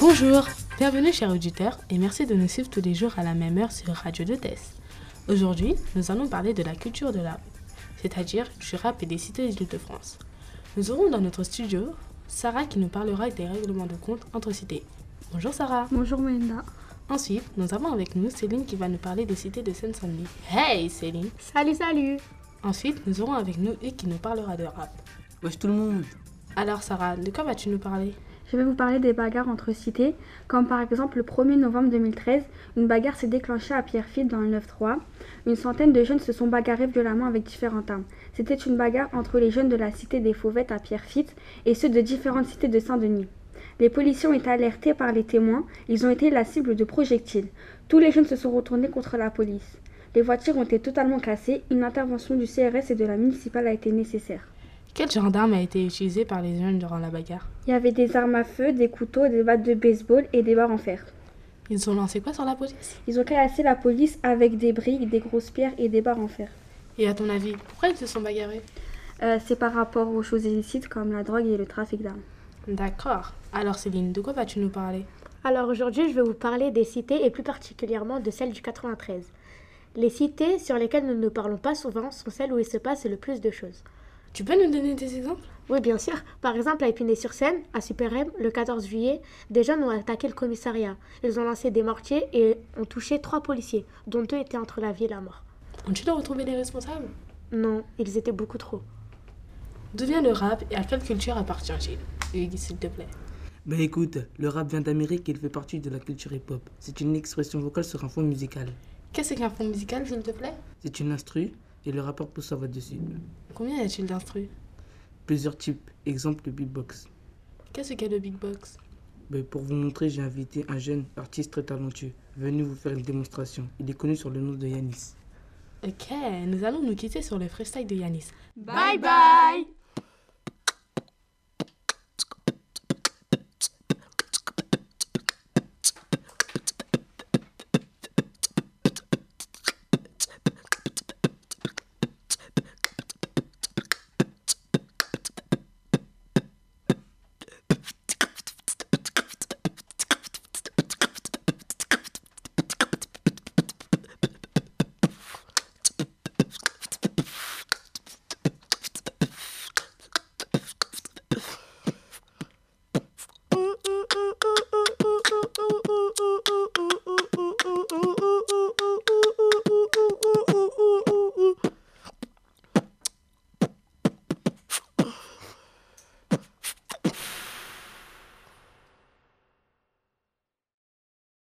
Bonjour, bienvenue chers auditeurs et merci de nous suivre tous les jours à la même heure sur Radio de Test. Aujourd'hui, nous allons parler de la culture de la rue, c'est-à-dire du rap et des cités d'Île-de-France. Nous aurons dans notre studio Sarah qui nous parlera des règlements de compte entre cités. Bonjour Sarah. Bonjour Melinda. Ensuite, nous avons avec nous Céline qui va nous parler des cités de Seine-Saint-Denis. Hey Céline Salut, salut Ensuite, nous aurons avec nous Hugues qui nous parlera de rap. Wesh tout le monde Alors Sarah, de quoi vas-tu nous parler? Je vais vous parler des bagarres entre cités, comme par exemple le 1er novembre 2013, une bagarre s'est déclenchée à Pierrefitte dans le 9-3. Une centaine de jeunes se sont bagarrés violemment avec différentes armes. C'était une bagarre entre les jeunes de la cité des Fauvettes à Pierrefitte et ceux de différentes cités de Saint-Denis. Les policiers ont été alertés par les témoins, ils ont été la cible de projectiles. Tous les jeunes se sont retournés contre la police. Les voitures ont été totalement cassées, une intervention du CRS et de la municipale a été nécessaire. Quel genre d'arme a été utilisé par les jeunes durant la bagarre? Il y avait des armes à feu, des couteaux, des battes de baseball et des barres en fer. Ils ont lancé quoi sur la police? Ils ont cassé la police avec des briques, des grosses pierres et des barres en fer. Et à ton avis, pourquoi ils se sont bagarrés? Euh, C'est par rapport aux choses illicites comme la drogue et le trafic d'armes. D'accord. Alors Céline, de quoi vas-tu nous parler? Alors aujourd'hui, je vais vous parler des cités et plus particulièrement de celle du 93. Les cités sur lesquelles nous ne parlons pas souvent sont celles où il se passe le plus de choses. Tu peux nous donner des exemples? Oui, bien sûr. Par exemple, à Épinay-sur-Seine, à Super M, le 14 juillet, des jeunes ont attaqué le commissariat. Ils ont lancé des mortiers et ont touché trois policiers, dont deux étaient entre la vie et la mort. Ont-ils retrouvé les responsables? Non, ils étaient beaucoup trop. D'où vient le rap et à quelle culture appartient-il? Hugues, s'il te plaît. Bah écoute, le rap vient d'Amérique et il fait partie de la culture hip-hop. C'est une expression vocale sur un fond musical. Qu'est-ce qu'un fond musical, s'il te plaît? C'est une instru et le rappeur pousse sa voix dessus. Combien y a-t-il d'instrus Plusieurs types, exemple le beatbox. Qu'est-ce qu'est le big box? Bah, pour vous montrer, j'ai invité un jeune artiste très talentueux. Venu vous faire une démonstration. Il est connu sur le nom de Yanis. Ok, nous allons nous quitter sur le freestyle de Yanis. Bye bye